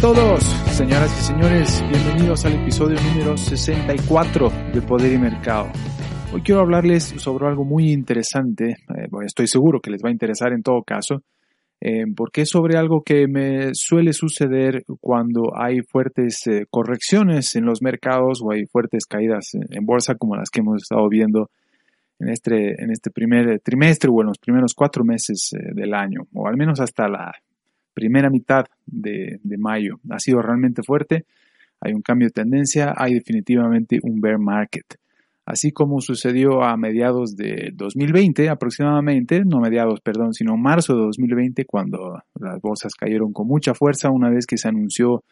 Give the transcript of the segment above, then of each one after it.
todos, señoras y señores, bienvenidos al episodio número 64 de Poder y Mercado. Hoy quiero hablarles sobre algo muy interesante, eh, estoy seguro que les va a interesar en todo caso, eh, porque es sobre algo que me suele suceder cuando hay fuertes eh, correcciones en los mercados o hay fuertes caídas en, bolsa como las que hemos estado viendo en este, en este primer trimestre o en los primeros cuatro meses del año, o al menos hasta la primera mitad de, mayo. Ha sido realmente fuerte, hay un cambio de tendencia, hay definitivamente un bear market. Así como sucedió a mediados de 2020 aproximadamente, no mediados, perdón, sino marzo de 2020, cuando las bolsas cayeron con mucha fuerza una vez que se anunció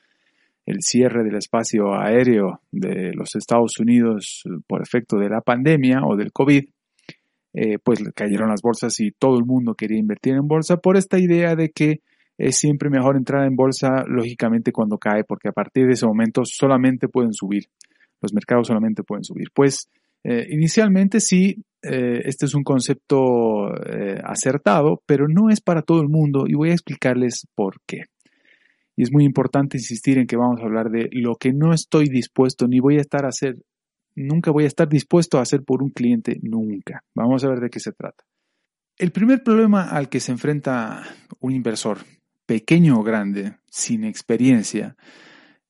el cierre del espacio aéreo de los Estados Unidos por efecto de la pandemia o del COVID, eh, pues cayeron las bolsas y todo el mundo quería invertir en bolsa por esta idea de que es siempre mejor entrar en bolsa lógicamente cuando cae, porque a partir de ese momento solamente pueden subir. Los mercados solamente pueden subir. Pues eh, inicialmente sí, eh, este es un concepto eh, acertado, pero no es para todo el mundo y voy a explicarles por qué. Y es muy importante insistir en que vamos a hablar de lo que no estoy dispuesto ni voy a estar a hacer, nunca voy a estar dispuesto a hacer por un cliente, nunca. Vamos a ver de qué se trata. El primer problema al que se enfrenta un inversor pequeño o grande, sin experiencia,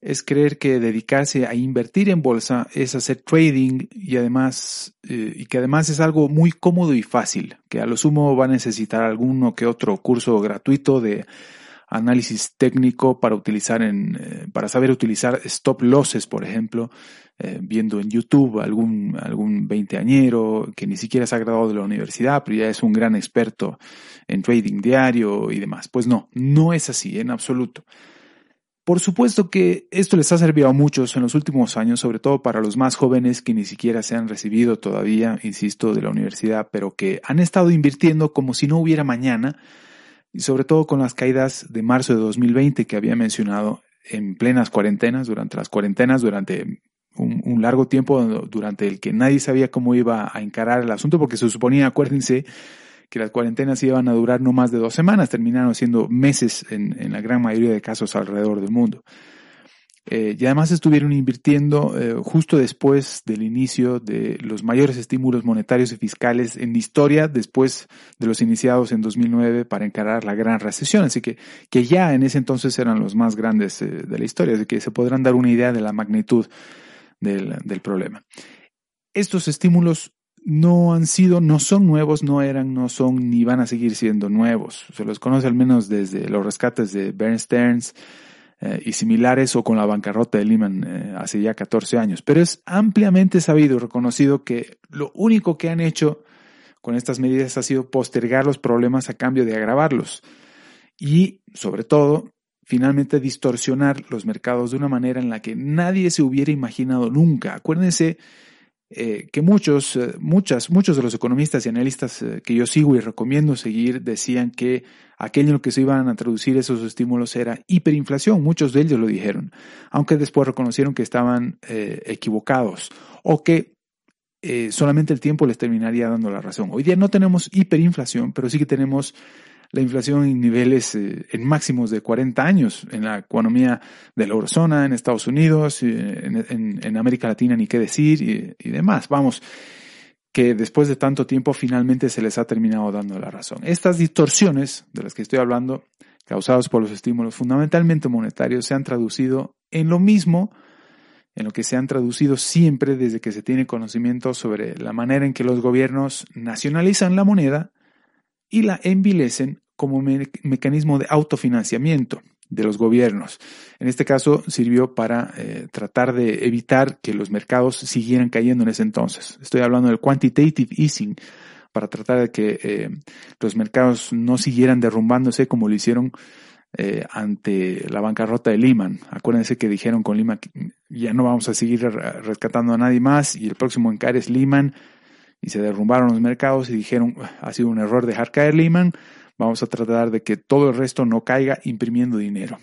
es creer que dedicarse a invertir en bolsa es hacer trading y además eh, y que además es algo muy cómodo y fácil, que a lo sumo va a necesitar alguno que otro curso gratuito de análisis técnico para utilizar en eh, para saber utilizar stop losses, por ejemplo, eh, viendo en YouTube algún, algún veinteañero que ni siquiera se ha graduado de la universidad, pero ya es un gran experto en trading diario y demás. Pues no, no es así en absoluto. Por supuesto que esto les ha servido a muchos en los últimos años, sobre todo para los más jóvenes que ni siquiera se han recibido todavía, insisto, de la universidad, pero que han estado invirtiendo como si no hubiera mañana, y sobre todo con las caídas de marzo de 2020 que había mencionado en plenas cuarentenas, durante las cuarentenas, durante un, largo tiempo durante el que nadie sabía cómo iba a encarar el asunto, porque se suponía, acuérdense, que las cuarentenas iban a durar no más de dos semanas, terminaron siendo meses en, en la gran mayoría de casos alrededor del mundo. Eh, y además estuvieron invirtiendo eh, justo después del inicio de los mayores estímulos monetarios y fiscales en la historia, después de los iniciados en 2009 para encarar la gran recesión. Así que, que ya en ese entonces eran los más grandes eh, de la historia, así que se podrán dar una idea de la magnitud del, problema. Estos estímulos no han sido, no son nuevos, no eran, no son, ni van a seguir siendo nuevos. Se los conoce al menos desde los rescates de Bern Stearns eh, y similares o con la bancarrota de Lehman eh, hace ya 14 años. Pero es ampliamente sabido y reconocido que lo único que han hecho con estas medidas ha sido postergar los problemas a cambio de agravarlos. Y, sobre todo, finalmente distorsionar los mercados de una manera en la que nadie se hubiera imaginado nunca. Acuérdense eh, que muchos, eh, muchas, muchos de los economistas y analistas eh, que yo sigo y recomiendo seguir decían que aquello en lo que se iban a traducir esos estímulos era hiperinflación. Muchos de ellos lo dijeron, aunque después reconocieron que estaban equivocados o que solamente el tiempo les terminaría dando la razón. Hoy día no tenemos hiperinflación, pero sí que tenemos la inflación en niveles, eh, en máximos de 40 años en la economía de la eurozona, en Estados Unidos, eh, en, América Latina, ni qué decir, y, demás. Vamos, que después de tanto tiempo finalmente se les ha terminado dando la razón. Estas distorsiones de las que estoy hablando, causadas por los estímulos fundamentalmente monetarios, se han traducido en lo mismo en lo que se han traducido siempre desde que se tiene conocimiento sobre la manera en que los gobiernos nacionalizan la moneda y la envilecen como mecanismo de autofinanciamiento de los gobiernos. En este caso sirvió para eh, tratar de evitar que los mercados siguieran cayendo en ese entonces. Estoy hablando del quantitative easing para tratar de que eh, los mercados no siguieran derrumbándose como lo hicieron eh, ante la bancarrota de Lehman. Acuérdense que dijeron con Lehman ya no vamos a seguir rescatando a nadie más y el próximo encare es Lehman y se derrumbaron los mercados y dijeron ha sido un error dejar caer Lehman Vamos a tratar de que todo el resto no caiga imprimiendo dinero.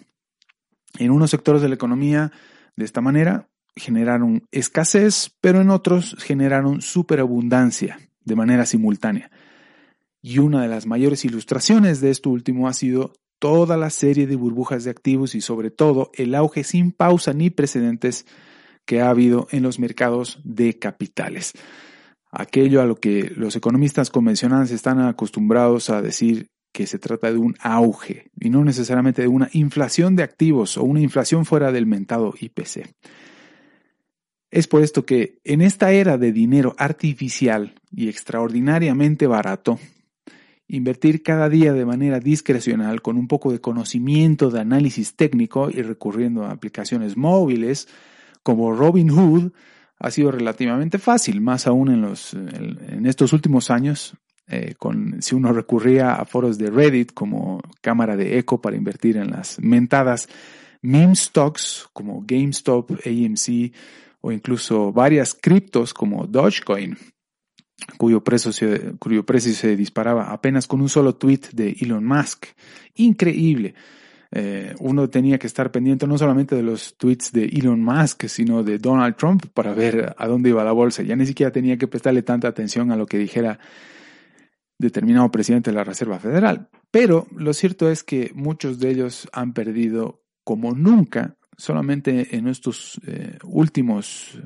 En unos sectores de la economía, de esta manera, generaron escasez, pero en otros generaron superabundancia de manera simultánea. Y una de las mayores ilustraciones de esto último ha sido toda la serie de burbujas de activos y sobre todo el auge sin pausa ni precedentes que ha habido en los mercados de capitales. Aquello a lo que los economistas convencionales están acostumbrados a decir se trata de un auge y no necesariamente de una inflación de activos o una inflación fuera del mentado IPC. Es por esto que en esta era de dinero artificial y extraordinariamente barato, invertir cada día de manera discrecional con un poco de conocimiento de análisis técnico y recurriendo a aplicaciones móviles como Robinhood ha sido relativamente fácil, más aún en, los, en estos últimos años, eh, con, si uno recurría a foros de Reddit como cámara de eco para invertir en las mentadas meme stocks como GameStop, AMC o incluso varias criptos como Dogecoin, cuyo precio, se, cuyo precio se disparaba apenas con un solo tweet de Elon Musk. Increíble. Eh, uno tenía que estar pendiente no solamente de los tweets de Elon Musk, sino de Donald Trump para ver a dónde iba la bolsa. Ya ni siquiera tenía que prestarle tanta atención a lo que dijera determinado presidente de la Reserva Federal. Pero lo cierto es que muchos de ellos han perdido como nunca, solamente en estos eh, últimos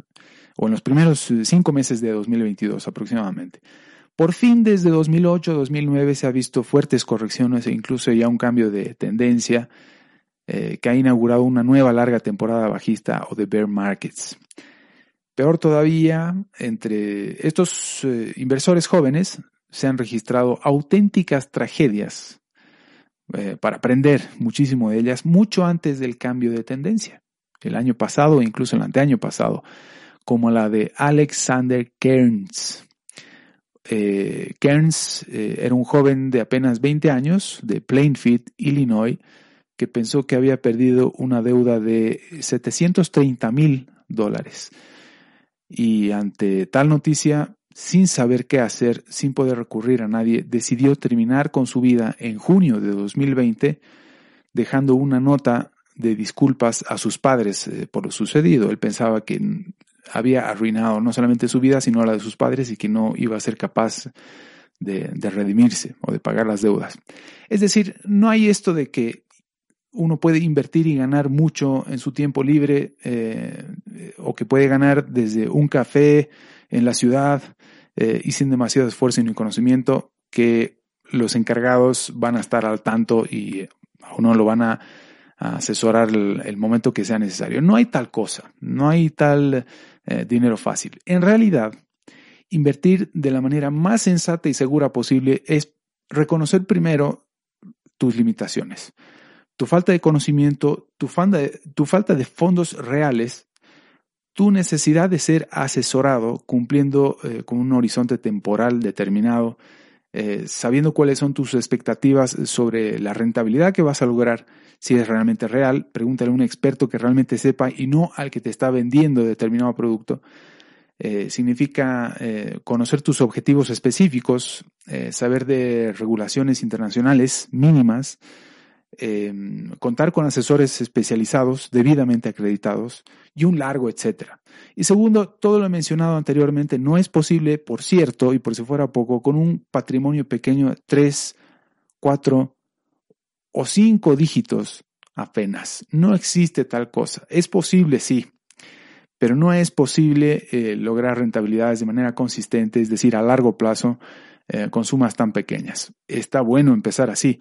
o en los primeros cinco meses de 2022 aproximadamente. Por fin desde 2008-2009 se ha visto fuertes correcciones e incluso ya un cambio de tendencia eh, que ha inaugurado una nueva larga temporada bajista o de bear markets. Peor todavía, entre estos eh, inversores jóvenes se han registrado auténticas tragedias eh, para aprender muchísimo de ellas mucho antes del cambio de tendencia. El año pasado, e incluso el anteaño pasado, como la de Alexander Kearns, eh, Kearns eh, era un joven de apenas 20 años de Plainfield, Illinois, que pensó que había perdido una deuda de 730 mil dólares. Y ante tal noticia, sin saber qué hacer, sin poder recurrir a nadie, decidió terminar con su vida en junio de 2020, dejando una nota de disculpas a sus padres eh, por lo sucedido. Él pensaba que había arruinado no solamente su vida, sino la de sus padres y que no iba a ser capaz de, redimirse o de pagar las deudas. Es decir, no hay esto de que uno puede invertir y ganar mucho en su tiempo libre eh, o que puede ganar desde un café en la ciudad eh, y sin demasiado esfuerzo ni conocimiento que los encargados van a estar al tanto y a uno lo van a, asesorar el, momento que sea necesario. No hay tal cosa, no hay tal eh, dinero fácil. En realidad, invertir de la manera más sensata y segura posible es reconocer primero tus limitaciones, tu falta de conocimiento, tu, falta de, tu falta de fondos reales, tu necesidad de ser asesorado cumpliendo eh, con un horizonte temporal determinado, eh, sabiendo cuáles son tus expectativas sobre la rentabilidad que vas a lograr si es realmente real, pregúntale a un experto que realmente sepa y no al que te está vendiendo determinado producto. Eh, significa conocer tus objetivos específicos, saber de regulaciones internacionales mínimas, contar con asesores especializados, debidamente acreditados y un largo etcétera. Y segundo, todo lo mencionado anteriormente no es posible, por cierto, y por si fuera poco, con un patrimonio pequeño 3, 4 o cinco dígitos apenas. No existe tal cosa. Es posible, sí, pero no es posible eh, lograr rentabilidades de manera consistente, es decir, a largo plazo, eh, con sumas tan pequeñas. Está bueno empezar así,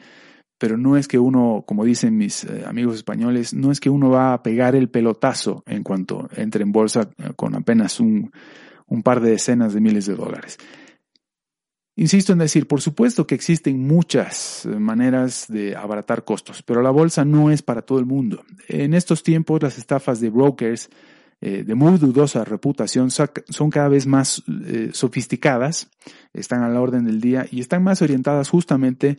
pero no es que uno, como dicen mis eh, amigos españoles, no es que uno va a pegar el pelotazo en cuanto entre en bolsa con apenas un, un par de decenas de miles de dólares. Insisto en decir, por supuesto que existen muchas maneras de abaratar costos, pero la bolsa no es para todo el mundo. En estos tiempos las estafas de brokers eh, de muy dudosa reputación son cada vez más eh, sofisticadas, están a la orden del día y están más orientadas justamente,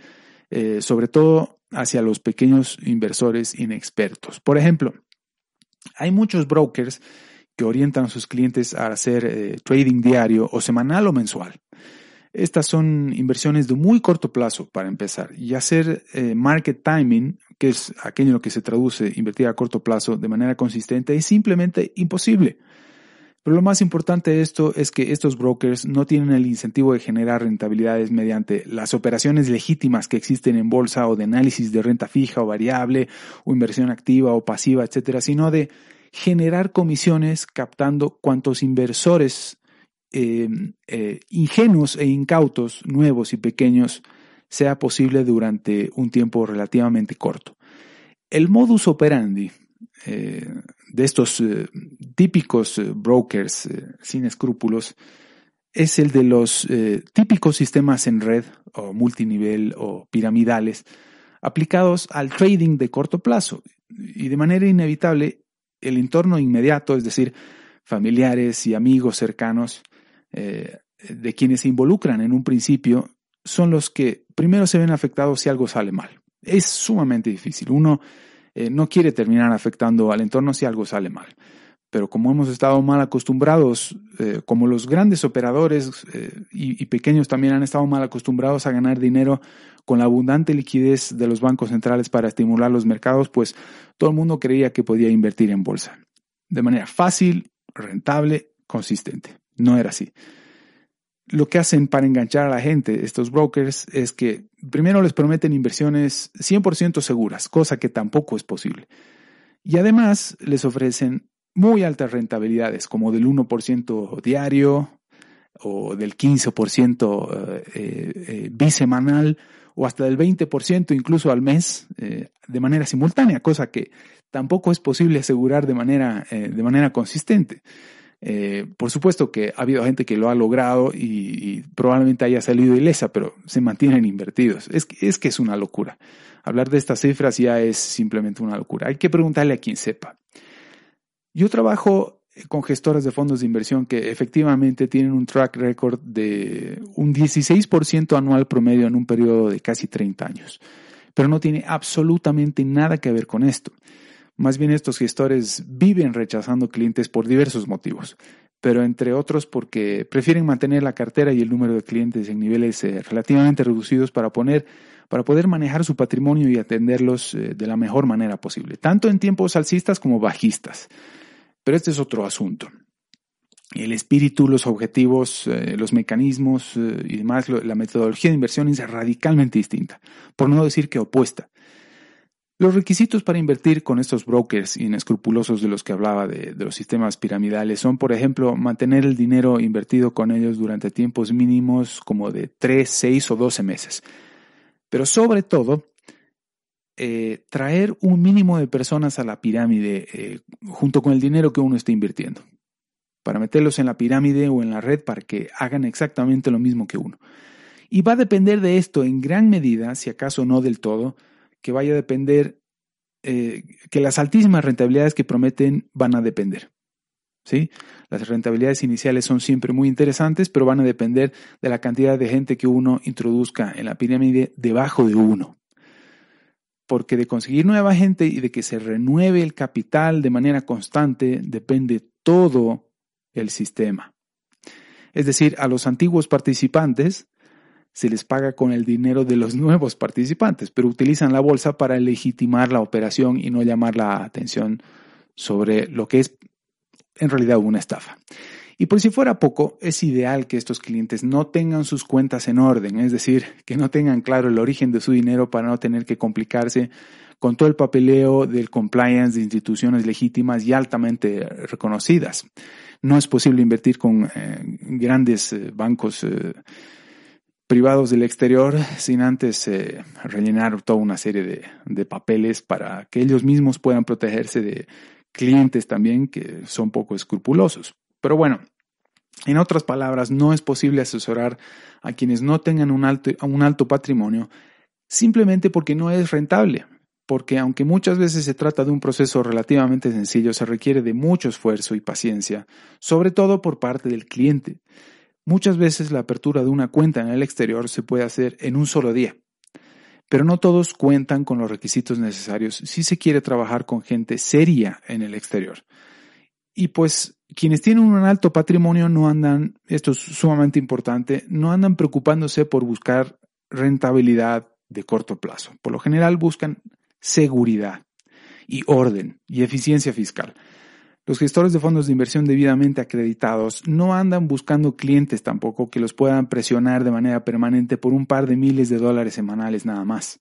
eh, sobre todo, hacia los pequeños inversores inexpertos. Por ejemplo, hay muchos brokers que orientan a sus clientes a hacer trading diario o semanal o mensual. Estas son inversiones de muy corto plazo para empezar y hacer eh, market timing, que es aquello en lo que se traduce invertir a corto plazo de manera consistente, es simplemente imposible. Pero lo más importante de esto es que estos brokers no tienen el incentivo de generar rentabilidades mediante las operaciones legítimas que existen en bolsa o de análisis de renta fija o variable o inversión activa o pasiva, etcétera, sino de generar comisiones captando cuantos inversores eh, eh, ingenuos e incautos, nuevos y pequeños, sea posible durante un tiempo relativamente corto. El modus operandi eh, de estos eh, típicos eh, brokers sin escrúpulos es el de los típicos sistemas en red o multinivel o piramidales aplicados al trading de corto plazo y de manera inevitable el entorno inmediato, es decir, familiares y amigos cercanos de quienes se involucran en un principio son los que primero se ven afectados si algo sale mal. Es sumamente difícil. Uno eh, no quiere terminar afectando al entorno si algo sale mal. Pero como hemos estado mal acostumbrados, eh, como los grandes operadores eh, y, y, pequeños también han estado mal acostumbrados a ganar dinero con la abundante liquidez de los bancos centrales para estimular los mercados, pues todo el mundo creía que podía invertir en bolsa. De manera fácil, rentable, consistente. No era así lo que hacen para enganchar a la gente, estos brokers, es que primero les prometen inversiones 100% seguras, cosa que tampoco es posible. Y además les ofrecen muy altas rentabilidades, como del 1% diario o del 15% eh, eh, bisemanal o hasta del 20% incluso al mes eh, de manera simultánea, cosa que tampoco es posible asegurar de manera, de manera consistente. Eh, por supuesto que ha habido gente que lo ha logrado y, probablemente haya salido ilesa, pero se mantienen invertidos. Es, que es una locura. Hablar de estas cifras ya es simplemente una locura. Hay que preguntarle a quien sepa. Yo trabajo con gestoras de fondos de inversión que efectivamente tienen un track record de un 16% anual promedio en un periodo de casi 30 años. Pero no tiene absolutamente nada que ver con esto. Más bien estos gestores viven rechazando clientes por diversos motivos, pero entre otros porque prefieren mantener la cartera y el número de clientes en niveles eh, relativamente reducidos para, poner, para poder manejar su patrimonio y atenderlos eh, de la mejor manera posible, tanto en tiempos alcistas como bajistas. Pero este es otro asunto. El espíritu, los objetivos, eh, los mecanismos y demás, la metodología de inversión es radicalmente distinta, por no decir que opuesta. Los requisitos para invertir con estos brokers inescrupulosos de los que hablaba de, los sistemas piramidales son, por ejemplo, mantener el dinero invertido con ellos durante tiempos mínimos como de 3, 6 o 12 meses. Pero sobre todo, eh, traer un mínimo de personas a la pirámide eh, junto con el dinero que uno está invirtiendo, para meterlos en la pirámide o en la red para que hagan exactamente lo mismo que uno. Y va a depender de esto en gran medida, si acaso no del todo, que vaya a depender, eh, que las altísimas rentabilidades que prometen van a depender. ¿sí? Las rentabilidades iniciales son siempre muy interesantes, pero van a depender de la cantidad de gente que uno introduzca en la pirámide debajo de uno. Porque de conseguir nueva gente y de que se renueve el capital de manera constante depende todo el sistema. Es decir, a los antiguos participantes se les paga con el dinero de los nuevos participantes, pero utilizan la bolsa para legitimar la operación y no llamar la atención sobre lo que es en realidad una estafa. Y por si fuera poco, es ideal que estos clientes no tengan sus cuentas en orden, es decir, que no tengan claro el origen de su dinero para no tener que complicarse con todo el papeleo del compliance de instituciones legítimas y altamente reconocidas. No es posible invertir con eh, grandes eh, bancos eh, privados del exterior sin antes eh, rellenar toda una serie de, papeles para que ellos mismos puedan protegerse de clientes también que son poco escrupulosos. Pero bueno, en otras palabras, no es posible asesorar a quienes no tengan un alto, un alto patrimonio simplemente porque no es rentable. Porque aunque muchas veces se trata de un proceso relativamente sencillo, se requiere de mucho esfuerzo y paciencia, sobre todo por parte del cliente. Muchas veces la apertura de una cuenta en el exterior se puede hacer en un solo día, pero no todos cuentan con los requisitos necesarios si se quiere trabajar con gente seria en el exterior. Y pues quienes tienen un alto patrimonio no andan, esto es sumamente importante, no andan preocupándose por buscar rentabilidad de corto plazo. Por lo general buscan seguridad y orden y eficiencia fiscal. Los gestores de fondos de inversión debidamente acreditados no andan buscando clientes tampoco que los puedan presionar de manera permanente por un par de miles de dólares semanales nada más.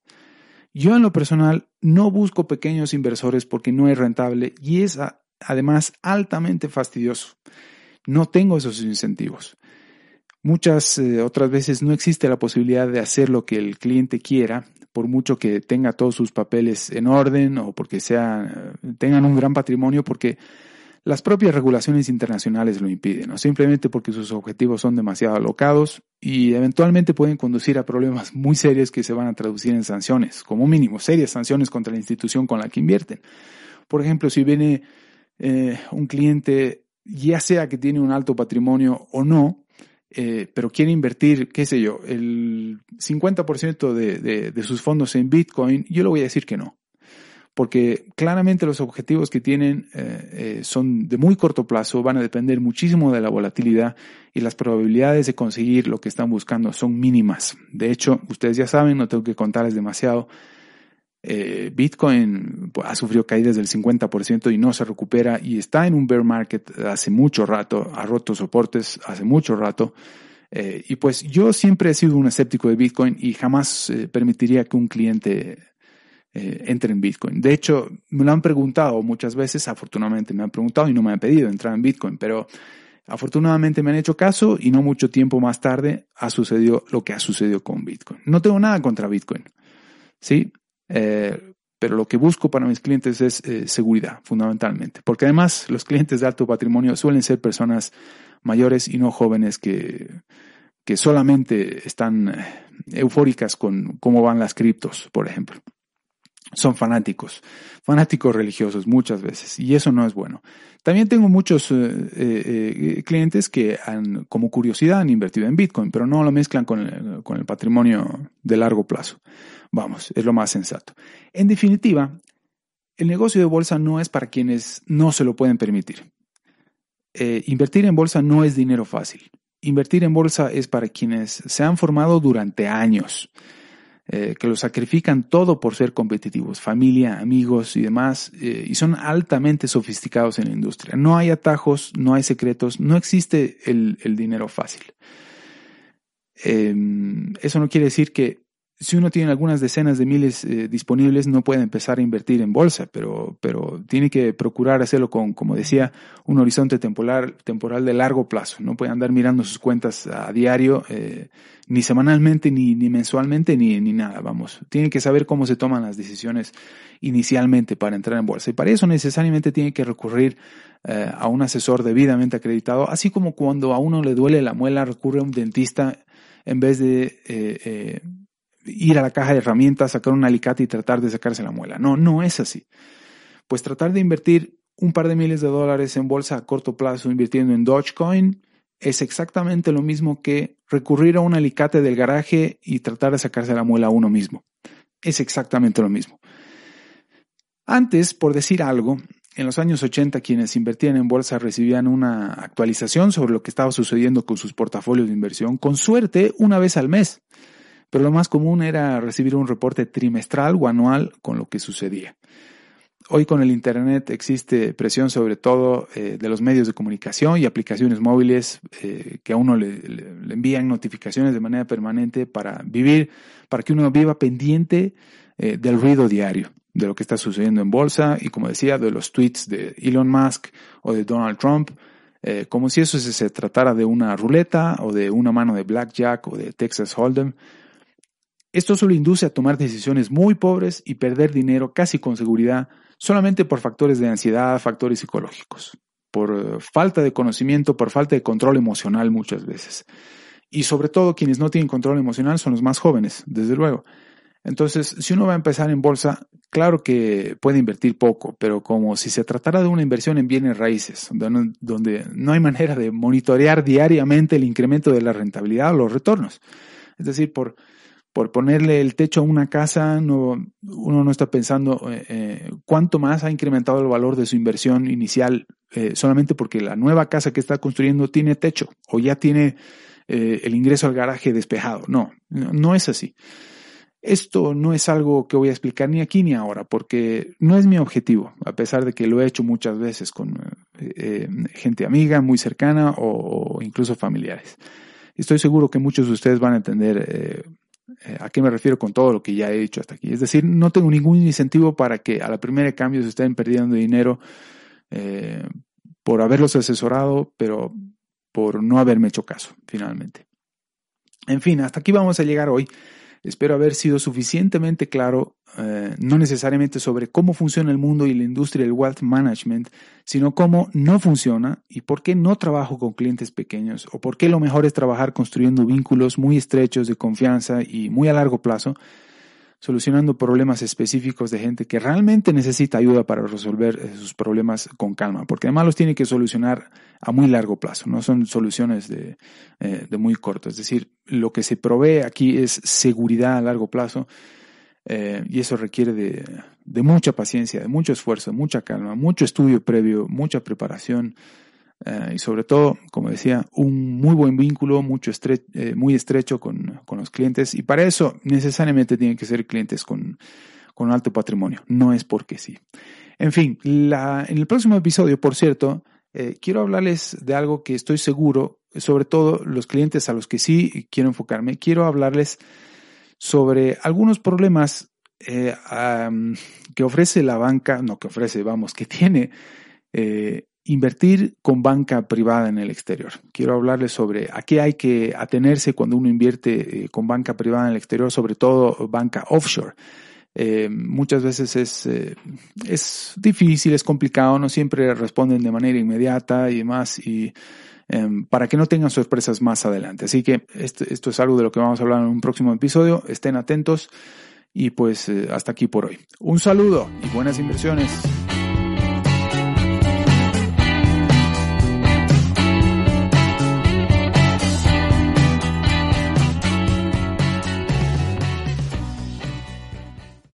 Yo en lo personal no busco pequeños inversores porque no es rentable y es además altamente fastidioso. No tengo esos incentivos. Muchas eh, otras veces no existe la posibilidad de hacer lo que el cliente quiera, por mucho que tenga todos sus papeles en orden o porque sea, tengan un gran patrimonio, porque las propias regulaciones internacionales lo impiden, ¿no? simplemente porque sus objetivos son demasiado alocados y eventualmente pueden conducir a problemas muy serios que se van a traducir en sanciones, como mínimo, serias sanciones contra la institución con la que invierten. Por ejemplo, si viene eh, un cliente, ya sea que tiene un alto patrimonio o no, eh, pero quiere invertir, qué sé yo, el 50% de, de, de sus fondos en Bitcoin, yo le voy a decir que no porque claramente los objetivos que tienen eh, eh, son de muy corto plazo, van a depender muchísimo de la volatilidad y las probabilidades de conseguir lo que están buscando son mínimas. De hecho, ustedes ya saben, no tengo que contarles demasiado, eh, Bitcoin pues, ha sufrido caídas del 50% y no se recupera y está en un bear market hace mucho rato, ha roto soportes hace mucho rato. y pues yo siempre he sido un escéptico de Bitcoin y jamás permitiría que un cliente eh, entre en Bitcoin. De hecho, me lo han preguntado muchas veces, afortunadamente me han preguntado y no me han pedido entrar en Bitcoin, pero afortunadamente me han hecho caso y no mucho tiempo más tarde ha sucedido lo que ha sucedido con Bitcoin. No tengo nada contra Bitcoin, ¿sí? Eh, pero lo que busco para mis clientes es eh, seguridad, fundamentalmente, porque además los clientes de alto patrimonio suelen ser personas mayores y no jóvenes que, que solamente están eufóricas con cómo van las criptos, por ejemplo son fanáticos, fanáticos religiosos muchas veces, y eso no es bueno. También tengo muchos eh, eh, clientes que han, como curiosidad han invertido en Bitcoin, pero no lo mezclan con el, con el patrimonio de largo plazo. Vamos, es lo más sensato. En definitiva, el negocio de bolsa no es para quienes no se lo pueden permitir. Eh, invertir en bolsa no es dinero fácil. Invertir en bolsa es para quienes se han formado durante años eh, que lo sacrifican todo por ser competitivos, familia, amigos y demás, eh, y son altamente sofisticados en la industria. No hay atajos, no hay secretos, no existe el, el dinero fácil. Em, eso no quiere decir que si uno tiene algunas decenas de miles eh, disponibles, no puede empezar a invertir en bolsa, pero, pero tiene que procurar hacerlo con, como decía, un horizonte temporal, temporal de largo plazo. No puede andar mirando sus cuentas a diario, eh, ni semanalmente, ni, ni mensualmente, ni, ni nada, vamos. Tiene que saber cómo se toman las decisiones inicialmente para entrar en bolsa. Y para eso necesariamente tiene que recurrir eh, a un asesor debidamente acreditado, así como cuando a uno le duele la muela, recurre a un dentista en vez de eh, ir a la caja de herramientas, sacar un alicate y tratar de sacarse la muela. No, no es así. Pues tratar de invertir un par de miles de dólares en bolsa a corto plazo invirtiendo en Dogecoin es exactamente lo mismo que recurrir a un alicate del garaje y tratar de sacarse la muela a uno mismo. Es exactamente lo mismo. Antes, por decir algo, en los años 80 quienes invertían en bolsa recibían una actualización sobre lo que estaba sucediendo con sus portafolios de inversión, con suerte una vez al mes pero lo más común era recibir un reporte trimestral o anual con lo que sucedía. Hoy con el Internet existe presión sobre todo eh, de los medios de comunicación y aplicaciones móviles eh, que a uno le, envían notificaciones de manera permanente para vivir, para que uno viva pendiente eh, del ruido diario, de lo que está sucediendo en bolsa y como decía, de los tweets de Elon Musk o de Donald Trump, como si eso se tratara de una ruleta o de una mano de blackjack o de Texas Hold'em esto solo induce a tomar decisiones muy pobres y perder dinero casi con seguridad solamente por factores de ansiedad, factores psicológicos, por eh, falta de conocimiento, por falta de control emocional muchas veces. Y sobre todo quienes no tienen control emocional son los más jóvenes, desde luego. Entonces, si uno va a empezar en bolsa, claro que puede invertir poco, pero como si se tratara de una inversión en bienes raíces, donde no, hay manera de monitorear diariamente el incremento de la rentabilidad o los retornos. Es decir, por por ponerle el techo a una casa, no, uno no está pensando eh, eh, cuánto más ha incrementado el valor de su inversión inicial eh, solamente porque la nueva casa que está construyendo tiene techo o ya tiene el ingreso al garaje despejado. No, no, es así. Esto no es algo que voy a explicar ni aquí ni ahora, porque no es mi objetivo, a pesar de que lo he hecho muchas veces con gente amiga, muy cercana o, incluso familiares. Estoy seguro que muchos de ustedes van a entender a qué me refiero con todo lo que ya he hecho hasta aquí. Es decir, no tengo ningún incentivo para que a la primera de cambio se estén perdiendo dinero por haberlos asesorado, pero por no haberme hecho caso, finalmente. En fin, hasta aquí vamos a llegar hoy. Espero haber sido suficientemente claro, eh, no necesariamente sobre cómo funciona el mundo y la industria del wealth management, sino cómo no funciona y por qué no trabajo con clientes pequeños o por qué lo mejor es trabajar construyendo vínculos muy estrechos de confianza y muy a largo plazo solucionando problemas específicos de gente que realmente necesita ayuda para resolver eh, sus problemas con calma, porque además los tiene que solucionar a muy largo plazo, no son soluciones de, eh, de muy corto. Es decir, lo que se provee aquí es seguridad a largo plazo eh, y eso requiere de, de, mucha paciencia, de mucho esfuerzo, mucha calma, mucho estudio previo, mucha preparación, eh, y sobre todo, como decía, un muy buen vínculo, mucho eh, muy estrecho con, con, los clientes. Y para eso necesariamente tienen que ser clientes con, con alto patrimonio, no es porque sí. En fin, la, en el próximo episodio, por cierto, eh, quiero hablarles de algo que estoy seguro, sobre todo los clientes a los que sí quiero enfocarme, quiero hablarles sobre algunos problemas que ofrece la banca, no que ofrece, vamos, que tiene Invertir con banca privada en el exterior. Quiero hablarles sobre a qué hay que atenerse cuando uno invierte eh, con banca privada en el exterior, sobre todo banca offshore. Eh, muchas veces es, eh, es difícil, es complicado, no siempre responden de manera inmediata y demás, y em, para que no tengan sorpresas más adelante. Así que esto, esto, es algo de lo que vamos a hablar en un próximo episodio. Estén atentos y pues hasta aquí por hoy. Un saludo y buenas inversiones.